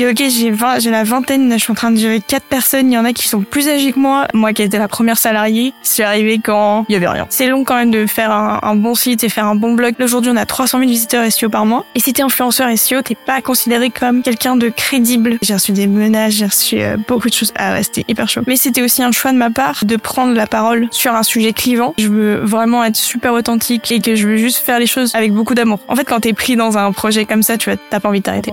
Ok, j'ai 20, j'ai la vingtaine, je suis en train de gérer quatre personnes. Il y en a qui sont plus âgés que moi. Moi qui étais la première salariée, je suis arrivée quand il y avait rien. C'est long quand même de faire un, un bon site et faire un bon blog. Aujourd'hui, on a 300 000 visiteurs SEO par mois. Et si t'es influenceur SEO, t'es pas considéré comme quelqu'un de crédible. J'ai reçu des menaces, j'ai reçu euh, beaucoup de choses. Ah ouais, c'était hyper chaud. Mais c'était aussi un choix de ma part de prendre la parole sur un sujet clivant. Je veux vraiment être super authentique et que je veux juste faire les choses avec beaucoup d'amour. En fait, quand t'es pris dans un projet comme ça, tu vois, t'as pas envie de t'arrêter.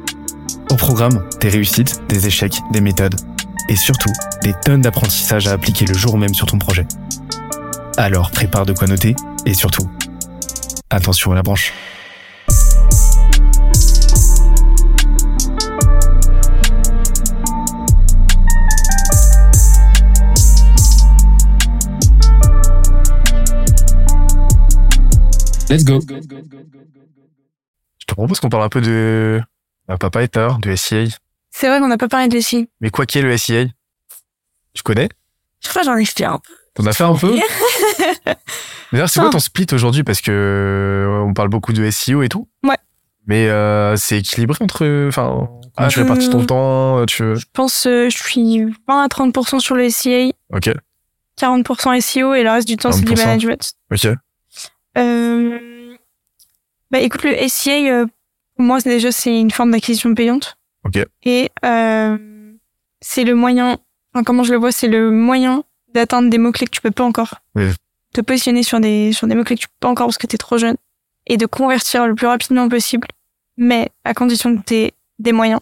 Au programme, des réussites, des échecs, des méthodes et surtout des tonnes d'apprentissages à appliquer le jour même sur ton projet. Alors prépare de quoi noter et surtout, attention à la branche. Let's go. Je te propose qu'on parle un peu de un papa état, de SEA. C'est vrai qu'on n'a pas parlé de SEA. Mais quoi qu'est le SEA Tu connais? Je crois que j'en ai fait un peu. T'en as fait un peu? D'ailleurs, c'est quoi ton split aujourd'hui? Parce que euh, on parle beaucoup de SEO et tout. Ouais. Mais euh, c'est équilibré entre. Enfin, comment tu Euh, répartis ton temps Tu. Je pense euh, je suis 20 à 30% sur le SEA, Ok. 40% SEO et le reste du temps c'est du 40%. management. Ok. Euh... Bah écoute, le SEA, euh, pour moi déjà c'est une forme d'acquisition payante. Ok. Et euh, c'est le moyen, enfin, comment je le vois, c'est le moyen d'atteindre des mots-clés que tu peux pas encore. Oui. Te positionner sur des, sur des mots-clés que tu peux pas encore parce que t'es trop jeune. Et de convertir le plus rapidement possible, mais à condition que t'aies des moyens.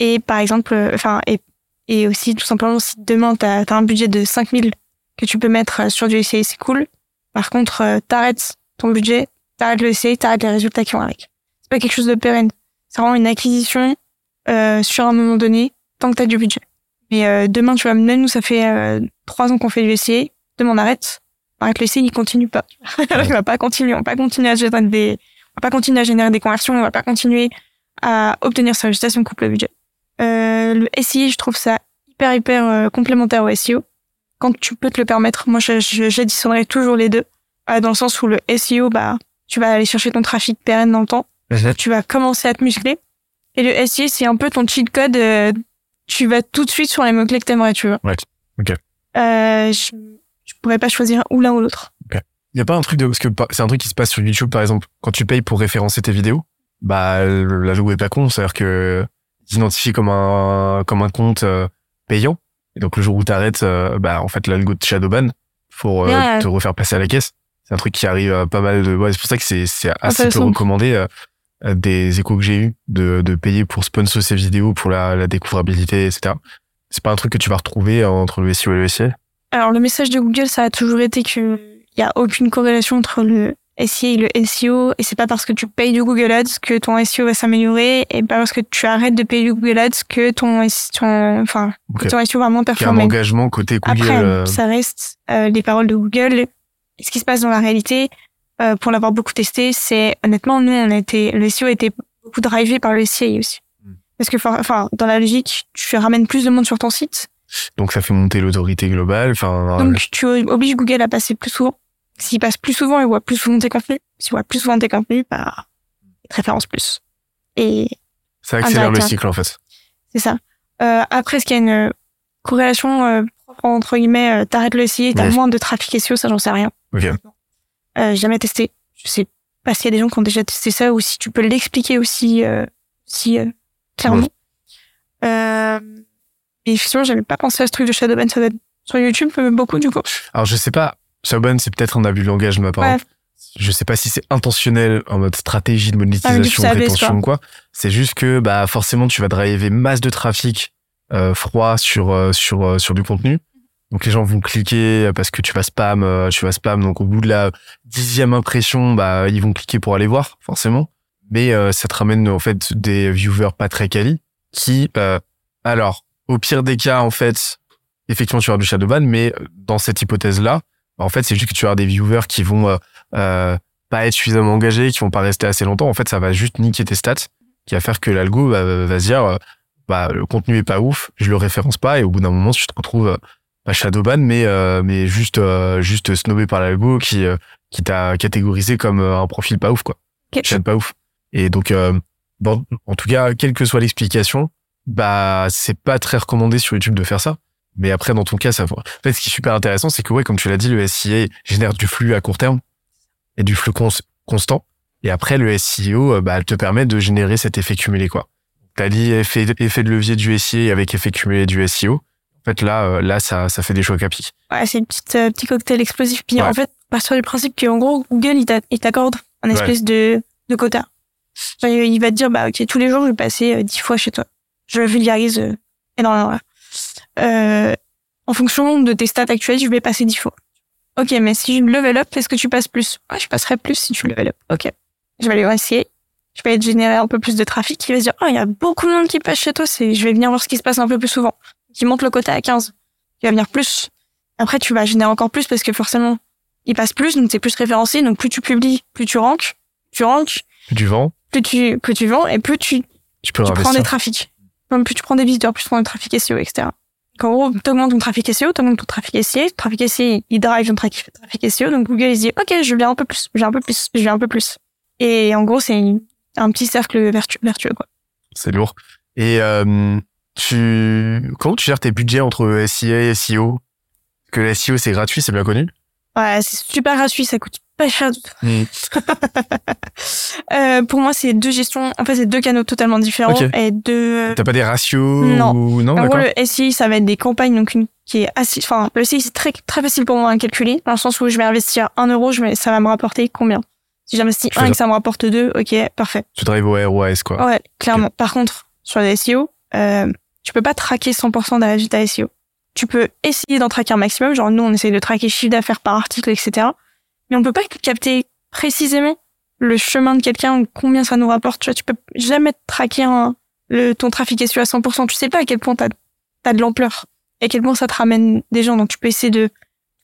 Et par exemple, euh, enfin, et, et aussi tout simplement si demain t'as as un budget de 5000 que tu peux mettre euh, sur du SEA, c'est cool. Par contre, t'arrêtes ton budget, t'arrêtes le SEA, t'arrêtes les résultats qui vont avec. C'est pas quelque chose de pérenne. C'est vraiment une acquisition euh, sur un moment donné, tant que t'as du budget. Mais euh, demain, tu vois, même nous, ça fait euh, trois ans qu'on fait du SEA. Demain, on arrête. On arrête le SEA, il continue pas. il va pas continuer. On va pas continuer à générer des, on va pas continuer à générer des conversions. On va pas continuer à obtenir sa résultat si on coupe le budget. Euh, le SEA, je trouve ça hyper, hyper euh, complémentaire au SEO. Quand tu peux te le permettre, moi, j'additionnerai toujours les deux. Euh, dans le sens où le SEO, bah, tu vas aller chercher ton trafic pérenne dans le temps tu vas commencer à te muscler. Et le SEA, c'est un peu ton cheat code. euh, tu vas tout de suite sur les mots-clés que t'aimerais, tu vois. Ouais, ok. Euh, je, je pourrais pas choisir ou l'un ou l'autre. Y a pas un truc de parce que c'est un truc qui se passe sur YouTube par exemple quand tu payes pour référencer tes vidéos bah le- la loi est pas con c'est à dire que t'identifient comme un comme un compte euh, payant et donc le jour où t'arrêtes euh, bah en fait l'algo de shadowban pour euh, Ouais. te refaire passer à la caisse c'est un truc qui arrive à pas mal de ouais c'est pour ça que c'est c'est assez peu recommandé des échos que j'ai eu de de payer pour sponsor ces vidéos pour la, la découvrabilité etc c'est pas un truc que tu vas retrouver entre le SEO et le SEA Alors, le message de Google, ça a toujours été que il y a aucune corrélation entre le SEA et le SEO. Et c'est pas parce que tu payes du Google Ads que ton SEO va s'améliorer. Et pas parce que tu arrêtes de payer du Google Ads que ton, ton, enfin, ton SEO va moins qu'il y a un performer. engagement côté Google Après, euh, ça reste euh, les paroles de Google. Ce qui se passe dans la réalité, euh, pour l'avoir beaucoup testé, c'est honnêtement, nous, on a été, le SEO a été beaucoup drivé par le SEA aussi. Hmm. Parce que, enfin, dans la logique, tu ramènes plus de monde sur ton site, Donc ça fait monter l'autorité globale. Enfin, donc tu obliges Google à passer plus souvent. S'il passe plus souvent, il voit plus souvent tes contenus. S'il voit plus souvent tes contenus, bah, il te référence plus. Et ça accélère le cycle en fait. C'est ça. Euh, après, est-ce qu'il y a une corrélation euh, entre guillemets, euh, t'arrêtes le SEO, t'as Ouais. moins de trafic SEO, ça j'en sais rien. Ok. Euh, jamais testé. Je sais pas s'il y a des gens qui ont déjà testé ça ou si tu peux l'expliquer aussi, euh, si euh, clairement. Euh, et effectivement, j'avais pas pensé à ce truc de Shadowban. Être sur YouTube beaucoup du coup. Alors je sais pas. Shadowban, c'est peut-être un abus de langage de ma part. Ouais. Je sais pas si c'est intentionnel en mode stratégie de Ah, mais monétisation, abaisse, rétention ou quoi. C'est juste que bah forcément tu vas driver masse de trafic euh, froid sur euh, sur euh, sur du contenu. Donc les gens vont cliquer parce que tu vas spam, euh, tu vas spam. Donc au bout de la dixième impression, bah ils vont cliquer pour aller voir forcément. Mais euh, ça te ramène en fait des viewers pas très quali qui, euh, alors, au pire des cas, en fait, effectivement, tu vas avoir du shadowban, mais dans cette hypothèse-là, en fait, c'est juste que tu avoir des viewers qui vont euh, euh, pas être suffisamment engagés, qui vont pas rester assez longtemps. En fait, ça va juste niquer tes stats, qui va faire que l'algo va, va se dire, euh, bah, le contenu est pas ouf, je le référence pas, et au bout d'un moment, tu te retrouves euh, pas shadowban, mais euh, mais juste euh, juste snobé par l'algo qui euh, qui t'a catégorisé comme un profil pas ouf, quoi. Pas ouf. Et donc, euh, bon, en tout cas, quelle que soit l'explication, bah, c'est pas très recommandé sur YouTube de faire ça. Mais après, dans ton cas, ça. En fait, ce qui est super intéressant, c'est que, ouais, comme tu l'as dit, le SIA génère du flux à court terme et du flux cons- constant. Et après, le SEO, bah, elle te permet de générer cet effet cumulé, quoi. T'as dit effet, effet de levier du SIA avec effet cumulé du SEO. Fait, là, euh, là, ça, ça fait des chocs à pic. Ouais, c'est une petite euh, petit cocktail explosif. Puis Ouais. en fait, partir du principe qu'en gros, Google, il t'a- il t'accorde un Ouais. espèce de, de quota. Il va te dire, bah, ok, tous les jours, je vais passer euh, 10 fois chez toi. Je vulgarise euh, énormément. Euh, en fonction de tes stats actuelles, je vais passer 10 fois. Ok, mais si je level up, est-ce que tu passes plus? Ouais, je passerai plus si tu level up. Ok. Je vais aller essayer. Je vais générer un peu plus de trafic. Il va se dire, oh, il y a beaucoup de monde qui passe chez toi, je vais venir voir ce qui se passe un peu plus souvent. Qui monte le quota à 15. Il va venir plus. Après, tu vas générer encore plus parce que forcément, il passe plus, donc t'es plus référencé. Donc plus tu publies, plus tu ranks. Tu ranks, plus tu, plus tu vends et plus tu, tu peux tu prends des trafics. Plus tu prends des visiteurs, plus tu prends des trafics SEO, etc. En gros, t'augmentes ton trafic SEO, t'augmentes ton trafic SEA. Le trafic SEA, il drive ton trafic, trafic SEO. Donc Google, il dit, OK, je viens un peu plus, je viens un peu plus, je viens un peu plus. Et en gros, c'est un petit cercle vertu- vertueux, quoi. C'est lourd. Et euh, tu comment tu gères tes budgets entre SIA et SEO que le SEO c'est gratuit, c'est bien connu? Ouais, c'est super gratuit, ça coûte pas cher du tout. Mm. Euh, pour moi, c'est deux gestions, en fait, c'est deux canaux totalement différents Ok. et deux, T'as pas des ratios Non. ou non En gros, le SI, ça va être des campagnes, donc une qui est assez, enfin, le SI, c'est très, très facile pour moi à calculer, dans le sens où je vais investir un euro, je vais, ça va me rapporter combien? Si j'investis un et que ça me rapporte deux, ok, parfait. Tu drives au ROAS quoi. Ouais, clairement. Par contre, sur les SEO, euh, tu peux pas traquer 100% des résultats SEO. Tu peux essayer d'en traquer un maximum, genre nous, on essaye de traquer chiffre d'affaires par article, etc. Mais on peut pas capter précisément le chemin de quelqu'un combien ça nous rapporte. Tu vois, tu peux jamais traquer le, ton trafic SEO à 100%. Tu sais pas à quel point t'as, t'as de l'ampleur et à quel point ça te ramène des gens. Donc tu peux essayer de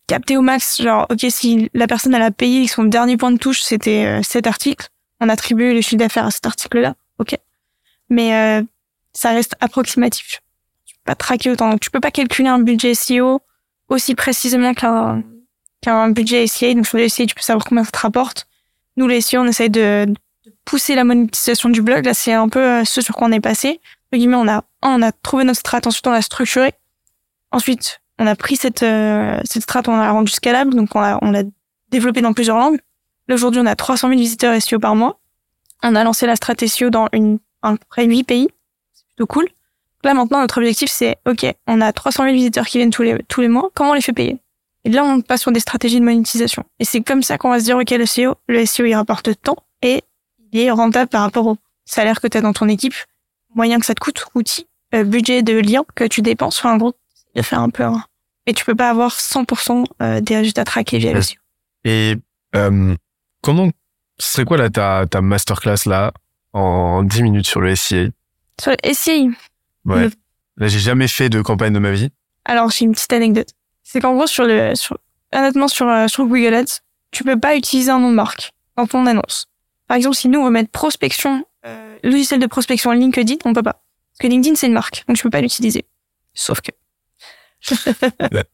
capter au max, genre, ok, si la personne elle a payé son dernier point de touche c'était euh, cet article, on attribue le chiffre d'affaires à cet article-là, ok. Mais euh, ça reste approximatif. Tu peux pas traquer autant. Tu peux pas calculer un budget SEO aussi précisément qu'un qu'un budget SEA. Donc sur le SEA, tu peux savoir combien ça te rapporte. Nous, les SEO, on essaye de, de pousser la monétisation du blog. Là, c'est un peu euh, ce sur quoi on est passé. On a, on a trouvé notre strat, ensuite on l'a structuré. Ensuite, on a pris cette, euh, cette strat, on l'a rendu scalable, donc on l'a, on l'a développé dans plusieurs langues. Aujourd'hui, on a 300 000 visiteurs SEO par mois. On a lancé la strat SEO dans une, à peu près 8 pays. Plutôt cool. Là, maintenant, notre objectif, c'est, OK, on a 300 000 visiteurs qui viennent tous les, tous les mois. Comment on les fait payer? Et là, on passe sur des stratégies de monétisation. Et c'est comme ça qu'on va se dire, OK, le SEO, le SEO, il rapporte tant et il est rentable par rapport au salaire que tu as dans ton équipe, moyen que ça te coûte, outils, euh, budget de liens que tu dépenses. Enfin, en gros, de faire un peu un... Et tu peux pas avoir 100% euh, des résultats traqués via le. SEO. Et euh, comment ce serait quoi là ta ta masterclass là en 10 minutes sur le SIA SEO, Ouais. Le- Là, j'ai jamais fait de campagne de ma vie. Alors, j'ai une petite anecdote. C'est qu'en gros, sur le, sur, honnêtement, sur, euh, sur Google Ads, tu peux pas utiliser un nom de marque dans ton annonce. Par exemple, si nous, on veut mettre prospection, euh, logiciel de prospection LinkedIn, on peut pas. Parce que LinkedIn, c'est une marque. Donc, je peux pas l'utiliser. Sauf que.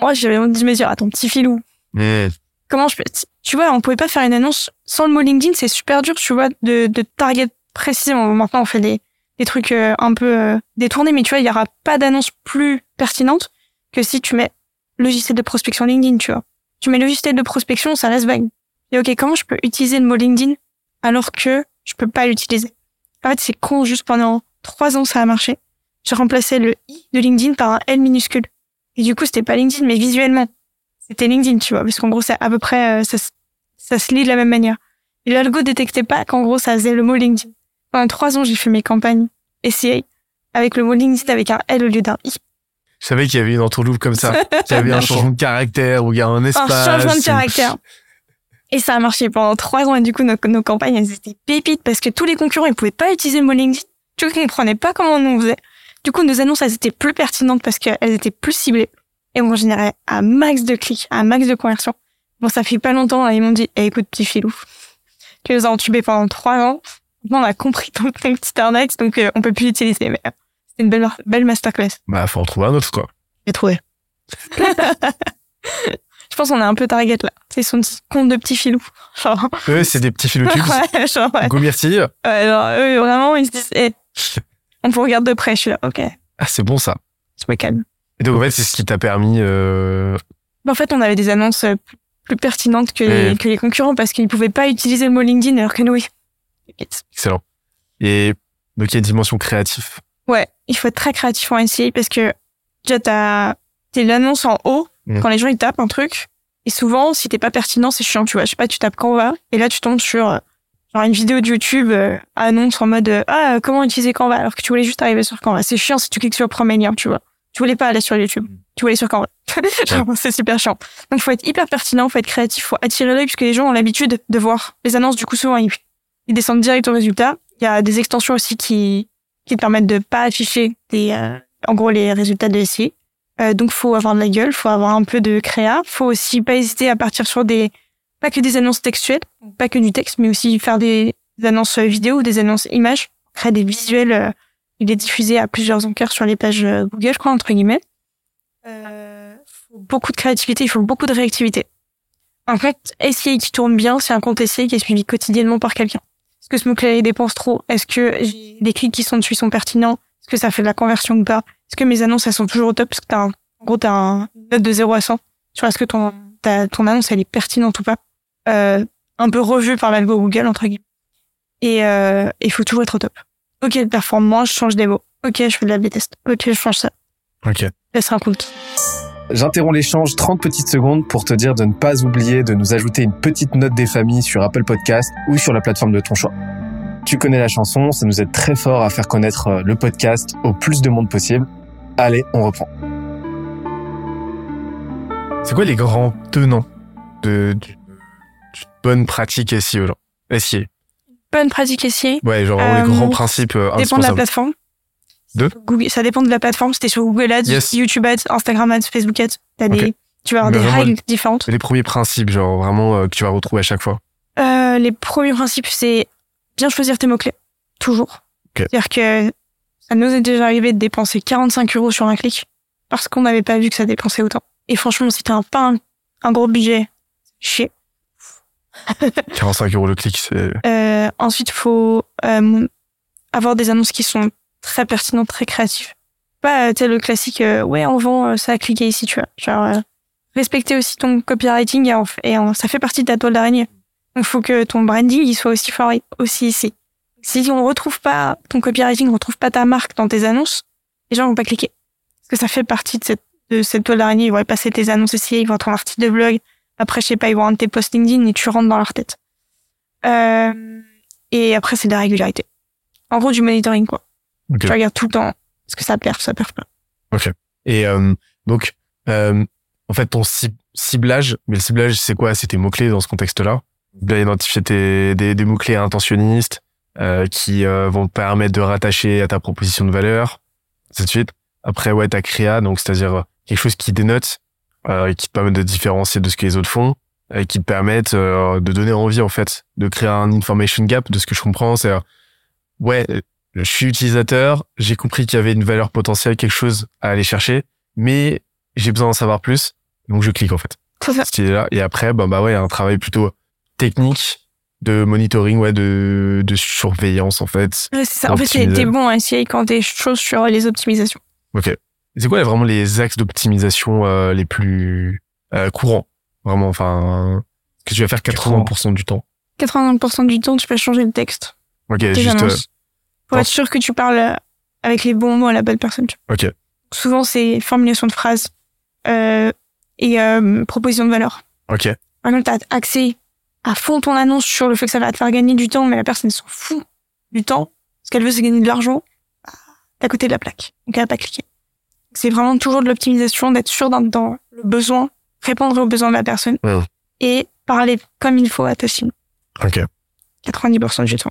Moi, j'avais envie de me dire, attends, petit filou, Mais comment je peux, tu vois, on pouvait pas faire une annonce sans le mot LinkedIn, c'est super dur, tu vois, de, de target précisément. Maintenant, on fait des, des trucs euh, un peu euh, détournés, mais tu vois, il y aura pas d'annonce plus pertinente que si tu mets logiciel de prospection LinkedIn, tu vois. Tu mets logiciel de prospection, ça reste vague. Et ok, comment je peux utiliser le mot LinkedIn alors que je peux pas l'utiliser? En fait, c'est con, juste pendant trois ans, ça a marché. J'ai remplacé le i de LinkedIn par un L minuscule. Et du coup, c'était pas LinkedIn, mais visuellement c'était LinkedIn, tu vois, parce qu'en gros, c'est à peu près, euh, ça, se- ça se lit de la même manière. Et l'algo détectait pas qu'en gros, ça faisait le mot LinkedIn. Pendant trois ans, j'ai fait mes campagnes SEA avec le mot LinkedIn avec un L au lieu d'un I. je savais qu'il y avait une entourloupe comme ça, qu'il y avait un changement de caractère ou il y a un Un espace. changement de caractère. Et ça a marché pendant trois ans et du coup, nos, nos campagnes, elles étaient pépites parce que tous les concurrents, ils pouvaient pas utiliser le mot LinkedIn. Tu vois, comprenaient pas comment on faisait. Du coup, nos annonces, elles étaient plus pertinentes parce qu'elles étaient plus ciblées. Et on générait un max de clics, un max de conversions. Bon, ça fait pas longtemps, ils m'ont dit, eh, écoute, petit filou, tu nous as entubés pendant trois ans. Maintenant, on a compris ton, ton petit arnaque, donc euh, on peut plus l'utiliser. Mais euh, c'était une belle, belle masterclass. Bah, faut en trouver un autre, quoi. J'ai trouvé. Je pense qu'on a un peu target là. C'est son compte de petit filou. Genre, Eux, c'est des petits philotubes. ouais, genre, ouais. Go Myrtille. Ouais, genre, eux, vraiment, ils se disent, eh, on vous regarde de près. Je suis là, ok, Ah, c'est bon, ça. je me calme. Et donc, en fait, c'est ce qui t'a permis, euh, Mais En fait, on avait des annonces euh, plus- pertinentes que les, que les concurrents parce qu'ils pouvaient pas utiliser le mot LinkedIn alors que nous, oui. Excellent. Et, donc, il y a une dimension créative. Ouais, il faut être très créatif en SEA parce que déjà t'as t'es l'annonce en haut. Mm. quand les gens ils tapent un truc et souvent si t'es pas pertinent c'est chiant tu vois. Je sais pas tu tapes Canva et là tu tombes sur euh, genre une vidéo de YouTube euh, annonce en mode euh, ah comment utiliser Canva alors que tu voulais juste arriver sur Canva. C'est chiant si tu cliques sur le premier lien tu vois. Tu voulais pas aller sur YouTube. Tu voulais sur Canva. Genre, c'est super chiant. Donc il faut être hyper pertinent faut être créatif faut attirer l'œil puisque les gens ont l'habitude de voir les annonces du coup souvent ils, ils descendent direct au résultat il y a des extensions aussi qui qui te permettent de pas afficher les, euh, en gros les résultats de SEO. Euh, donc faut avoir de la gueule, faut avoir un peu de créa, faut aussi pas hésiter à partir sur des pas que des annonces textuelles, pas que du texte, mais aussi faire des, annonces vidéo ou des annonces images, créer des visuels. euh, il est diffusé à plusieurs encarts sur les pages euh, Google, je crois entre guillemets. Euh, faut beaucoup de créativité, il faut beaucoup de réactivité. Un compte SEO qui tourne bien, c'est un compte SEO qui est suivi quotidiennement par quelqu'un. Est-ce que ce mot-clé dépense trop? Est-ce que j'ai- les clics qui sont dessus sont pertinents? Est-ce que ça fait de la conversion ou pas? Est-ce que mes annonces, elles sont toujours au top? Parce que t'as un, en gros, t'as un note de 0 à 100 sur est-ce que ton, ta, ton annonce, elle est pertinente ou pas? Euh, Un peu revue par l'algo Google, entre guillemets. Et euh, il faut toujours être au top. Ok, elle performe moins, je change des mots. Ok, je fais de la B-test. Ok, je change ça. Ok. C'est un compte. J'interromps l'échange 30 petites secondes pour te dire de ne pas oublier de nous ajouter une petite note des familles sur Apple Podcast ou sur la plateforme de ton choix. Tu connais la chanson, ça nous aide très fort à faire connaître euh, le podcast au plus de monde possible. Allez, on reprend. C'est quoi les grands tenants de, du- d'une bonne pratique SEO, genre? SEO. Bonne pratique SEO. Ouais, genre Euh, les grands principes euh, dépend de la plateforme. De Google, ça dépend de la plateforme. C'était sur Google Ads, Yes. YouTube Ads, Instagram Ads, Facebook Ads. Ok. des, tu vas avoir Mais des règles différentes. Les premiers principes, genre vraiment euh, que tu vas retrouver à chaque fois. Euh, les premiers principes, c'est bien choisir tes mots-clés. Toujours. C'est-à-dire que ça nous est déjà arrivé de dépenser 45 euros sur un clic parce qu'on n'avait pas vu que ça dépensait autant. Et franchement, si t'as pas un, un gros budget, chier. 45 euros le clic, c'est. Euh, ensuite, faut euh, avoir des annonces qui sont très pertinentes, très créatives. Pas tel le classique, euh, ouais, on vend euh, ça à cliquer ici, tu vois. Genre, respecter aussi ton copywriting et, en- et en- ça fait partie de ta toile d'araignée. Donc, faut que ton branding, il soit aussi fort aussi ici. Si on retrouve pas ton copywriting, on retrouve pas ta marque dans tes annonces, les gens vont pas cliquer. Parce que ça fait partie de cette, toile d'araignée. Ils vont passer tes annonces ici, ils vont ton article de blog. Après, je sais pas, ils vont rendre tes posts LinkedIn et tu rentres dans leur tête. Euh, et après, c'est de la régularité. En gros, du monitoring, quoi. Ok. Tu regardes tout le temps. Est-ce que ça perd, ça perd pas. Et euh, donc, euh, en fait, ton cib- ciblage, mais le ciblage, c'est quoi? C'est tes mots-clés dans ce contexte-là? Bien identifier tes, des, des mots-clés intentionnistes euh, qui euh, vont te permettre de rattacher à ta proposition de valeur, ainsi de suite. Après, ouais, ta créa, donc c'est-à-dire quelque chose qui dénote, euh, et qui te permet de différencier de ce que les autres font, et qui te permettent euh, de donner envie, en fait, de créer un information gap, de ce que je comprends, c'est euh, ouais, je suis utilisateur, j'ai compris qu'il y avait une valeur potentielle, quelque chose à aller chercher, mais j'ai besoin d'en savoir plus, donc je clique en fait. C'est ça. Cette idée-là. Et après, bah, bah ouais, un travail plutôt technique de monitoring, ouais, de, de surveillance en fait. Ouais, c'est ça. En fait, t'es bon à essayer quand t'es chaud sur les optimisations. Ok. C'est quoi vraiment les axes d'optimisation euh, les plus euh, courants? Vraiment, enfin, que tu vas faire 80% du temps. 80% du temps, tu peux changer le texte. Ok, juste. euh. Pour être sûr que tu parles avec les bons mots à la bonne personne. tu. Ok. Souvent, c'est formulation de phrases euh, et euh, proposition de valeur. ok. Par exemple, t'as accès à fond ton annonce sur le fait que ça va te faire gagner du temps, mais la personne s'en fout du temps. Ce qu'elle veut, c'est gagner de l'argent. T'es à côté de la plaque. Donc, elle va pas cliquer. C'est vraiment toujours de l'optimisation, d'être sûr dans, dans le besoin, répondre aux besoins de la personne et parler comme il faut à ta cible. Ok. 90% du temps.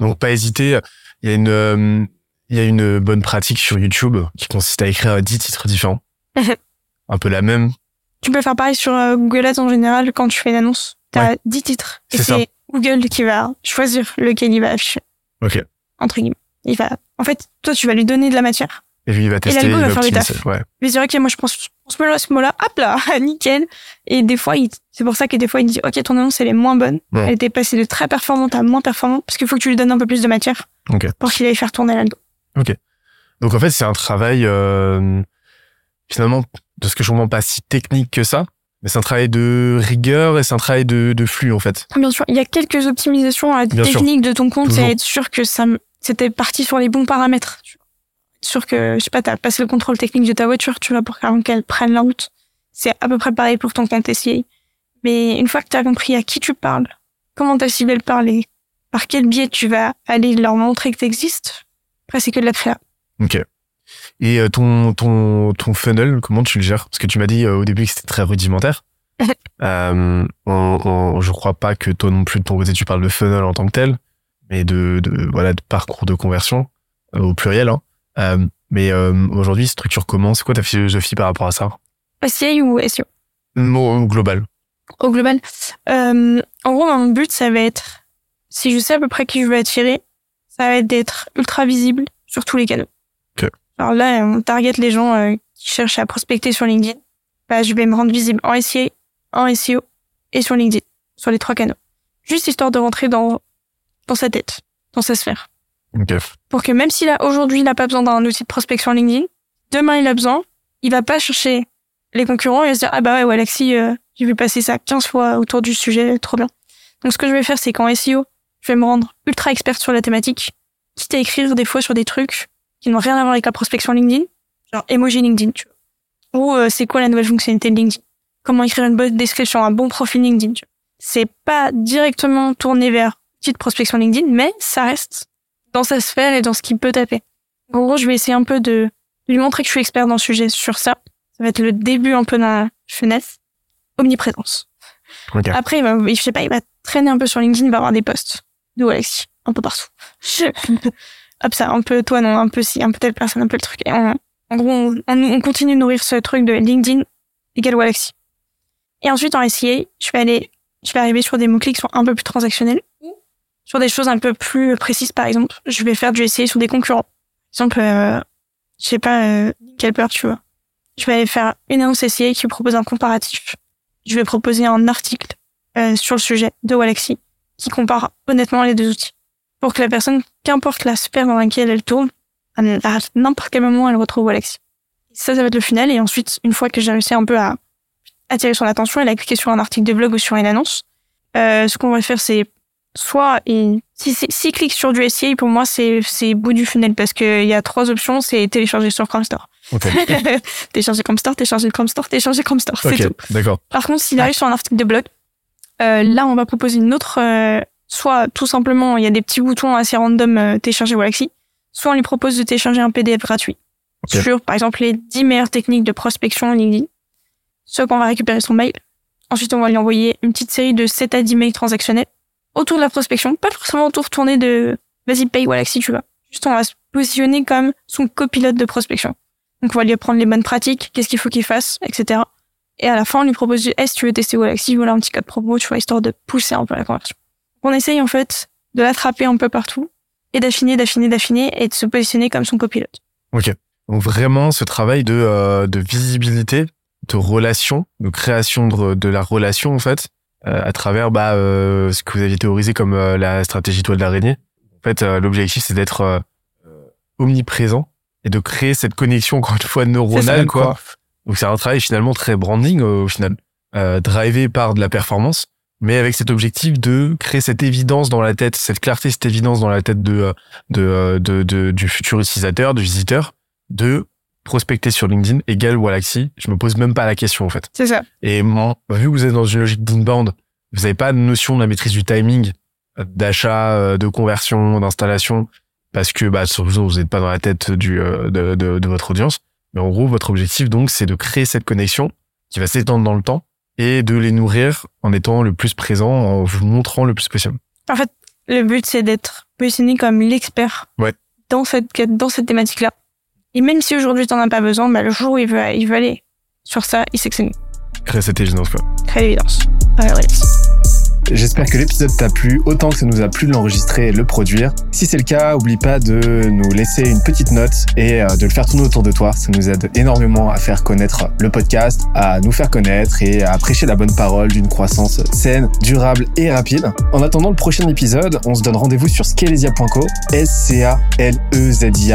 Donc pas hésiter. Il y a une, euh, Il y a une bonne pratique sur YouTube qui consiste à écrire 10 titres différents. un peu la même. Tu peux faire pareil sur euh, Google Ads en général quand tu fais une annonce. T'as as 10 titres. Et c'est Google qui va choisir lequel il va afficher. Ok. Entre guillemets. Il va, en fait, toi, tu vas lui donner de la matière. Et lui, il va tester, il va faire le taf. Ouais. Il va se dire, OK, moi, je pense, ce mot-là, ce mot-là, hop là, nickel. Et des fois, c'est pour ça que des fois, il dit, OK, ton annonce, elle est moins bonne. Elle était passée de très performante à moins performante parce qu'il faut que tu lui donnes un peu plus de matière Ok. pour qu'il aille faire tourner l'algo. Donc en fait, c'est un travail euh, finalement de ce que je comprends pas si technique que ça, mais c'est un travail de rigueur et c'est un travail de, de flux en fait. Bien sûr, il y a quelques optimisations Bien sûr. techniques de ton compte Toujours. et être sûr que ça, c'était parti sur les bons paramètres. tu sûr que, je sais pas, t'as passé le contrôle technique de ta voiture, tu vois, pour qu'elle prenne la route. C'est à peu près pareil pour ton SIA. Mais une fois que t'as compris à qui tu parles, comment ta cible parle et par quel biais tu vas aller leur montrer que t'existes, après c'est que de la créa. Ok. Et euh, ton ton ton funnel, comment tu le gères? Parce que tu m'as dit euh, au début que c'était très rudimentaire. euh, on, on- je crois pas que toi non plus de ton côté tu parles de funnel en tant que tel, mais de, de voilà de parcours de conversion euh, au pluriel. Hein. Euh, mais euh, aujourd'hui, structure comment? C'est quoi ta philosophie par rapport à ça? SIA ou SEO Au global. au global. Euh, en gros, mon but, ça va être, si je sais à peu près qui je veux attirer, ça va être d'être ultra visible sur tous les canaux. Ok. Alors là, on target les gens euh, qui cherchent à prospecter sur LinkedIn. Bah, je vais me rendre visible en SIA, en SEO et sur LinkedIn, sur les trois canaux. Juste histoire de rentrer dans, dans sa tête, dans sa sphère. Ok. Pour que même s'il a aujourd'hui, il n'a pas besoin d'un outil de prospection LinkedIn, demain il a besoin, il va pas chercher les concurrents et se dire, ah bah ouais, ouais, Alexis, euh, j'ai vu passer ça 15 fois autour du sujet, trop bien. Donc ce que je vais faire, c'est qu'en SEO, je vais me rendre ultra experte sur la thématique, quitte à écrire des fois sur des trucs qui n'ont rien à voir avec la prospection LinkedIn, genre emoji LinkedIn, tu vois. Ou euh, c'est quoi la nouvelle fonctionnalité de LinkedIn? Comment écrire une bonne description, un bon profil LinkedIn, tu vois. C'est pas directement tourné vers petite prospection LinkedIn, mais ça reste dans sa sphère et dans ce qu'il peut taper. En gros, je vais essayer un peu de lui montrer que je suis expert dans le sujet sur ça. Ça va être le début un peu la fenêtre. Omniprésence. Après, il va, je sais pas, il va traîner un peu sur LinkedIn, il va avoir des posts de Alexis, un peu partout. Hop, ça, un peu toi, non, un peu si, un peu telle personne, un peu le truc. Et on- en gros, on, on- on continue de nourrir ce truc de LinkedIn égale Alexis. Et ensuite, en SIA, je vais aller, je vais arriver sur des mots-clés qui sont un peu plus transactionnels. Sur des choses un peu plus précises, par exemple, je vais faire du SIA sur des concurrents. Par exemple, euh, je sais pas, euh, quelle peur tu vois. Je vais aller faire une annonce SIA qui propose un comparatif. Je vais proposer un article euh, sur le sujet de Walaxy qui compare honnêtement les deux outils. Pour que la personne, qu'importe la sphère dans laquelle elle tourne, à n'importe quel moment, elle retrouve Walaxy. Ça, ça va être le final. Et ensuite, une fois que j'ai réussi un peu à attirer son attention, elle a cliqué sur un article de blog ou sur une annonce. Euh, ce qu'on va faire, c'est soit, et si, si, s'il clique sur du SIA, pour moi, c'est, c'est bout du funnel parce qu'il y a trois options, c'est télécharger sur Chrome Store. Ok. télécharger Chrome Store, télécharger Chrome Store, télécharger Chrome Store, c'est tout. D'accord. Par contre, s'il arrive sur un article de blog, euh, là, on va proposer une autre, euh, soit tout simplement, il y a des petits boutons assez random euh, télécharger Walaxy, soit on lui propose de télécharger un PDF gratuit sur, par exemple, les 10 meilleures techniques de prospection LinkedIn. Soit qu'on va récupérer son mail. Ensuite, on va lui envoyer une petite série de 7 à 10 mails transactionnels autour de la prospection, pas forcément autour tourné de vas-y paye Walaxy, tu vois. Juste, on va se positionner comme son copilote de prospection. Donc, on va lui apprendre les bonnes pratiques, qu'est-ce qu'il faut qu'il fasse, etc. Et à la fin, on lui propose du S, tu veux tester Walaxy, voilà un petit code promo, tu vois, histoire de pousser un peu la conversion. On essaye, en fait, de l'attraper un peu partout et d'affiner, d'affiner, d'affiner et de se positionner comme son copilote. Ok. Donc vraiment ce travail de, euh, de visibilité, de relation, de création de, la relation en fait, à travers bah, euh, ce que vous aviez théorisé comme euh, la stratégie toile d'araignée. En fait, euh, l'objectif c'est d'être euh, euh, omniprésent et de créer cette connexion encore une fois ça, neuronale quoi. Donc c'est un travail finalement très branding euh, au final, euh, drivé par de la performance, mais avec cet objectif de créer cette évidence dans la tête, cette clarté, cette évidence dans la tête de euh, de, euh, de, de- du futur utilisateur, du visiteur, de prospecter sur LinkedIn égale Walaxy. Je me pose même pas la question en fait. C'est ça. Et moi, vu que vous êtes dans une logique d'inbound, vous n'avez pas de notion de la maîtrise du timing, euh, d'achat, euh, de conversion, d'installation, parce que bah, sur- vous n'êtes pas dans la tête du, euh, de, de, de votre audience. Mais en gros, votre objectif donc, c'est de créer cette connexion qui va s'étendre dans le temps et de les nourrir en étant le plus présent, en vous montrant le plus possible. En fait, le but, c'est d'être positionné comme l'expert Ouais. dans cette dans cette thématique-là. Et même si aujourd'hui t'en as pas besoin, bah, le jour où il veut, il veut aller sur ça, il sait que c'est nous. Créer cette évidence, quoi. Créer l'évidence. J'espère que l'épisode t'a plu autant que ça nous a plu de l'enregistrer et de le produire. Si c'est le cas, oublie pas de nous laisser une petite note et euh, de le faire tourner autour de toi. Ça nous aide énormément à faire connaître le podcast, à nous faire connaître et à prêcher la bonne parole d'une croissance saine, durable et rapide. En attendant le prochain épisode, on se donne rendez-vous sur scalesia.co, s c a l e z i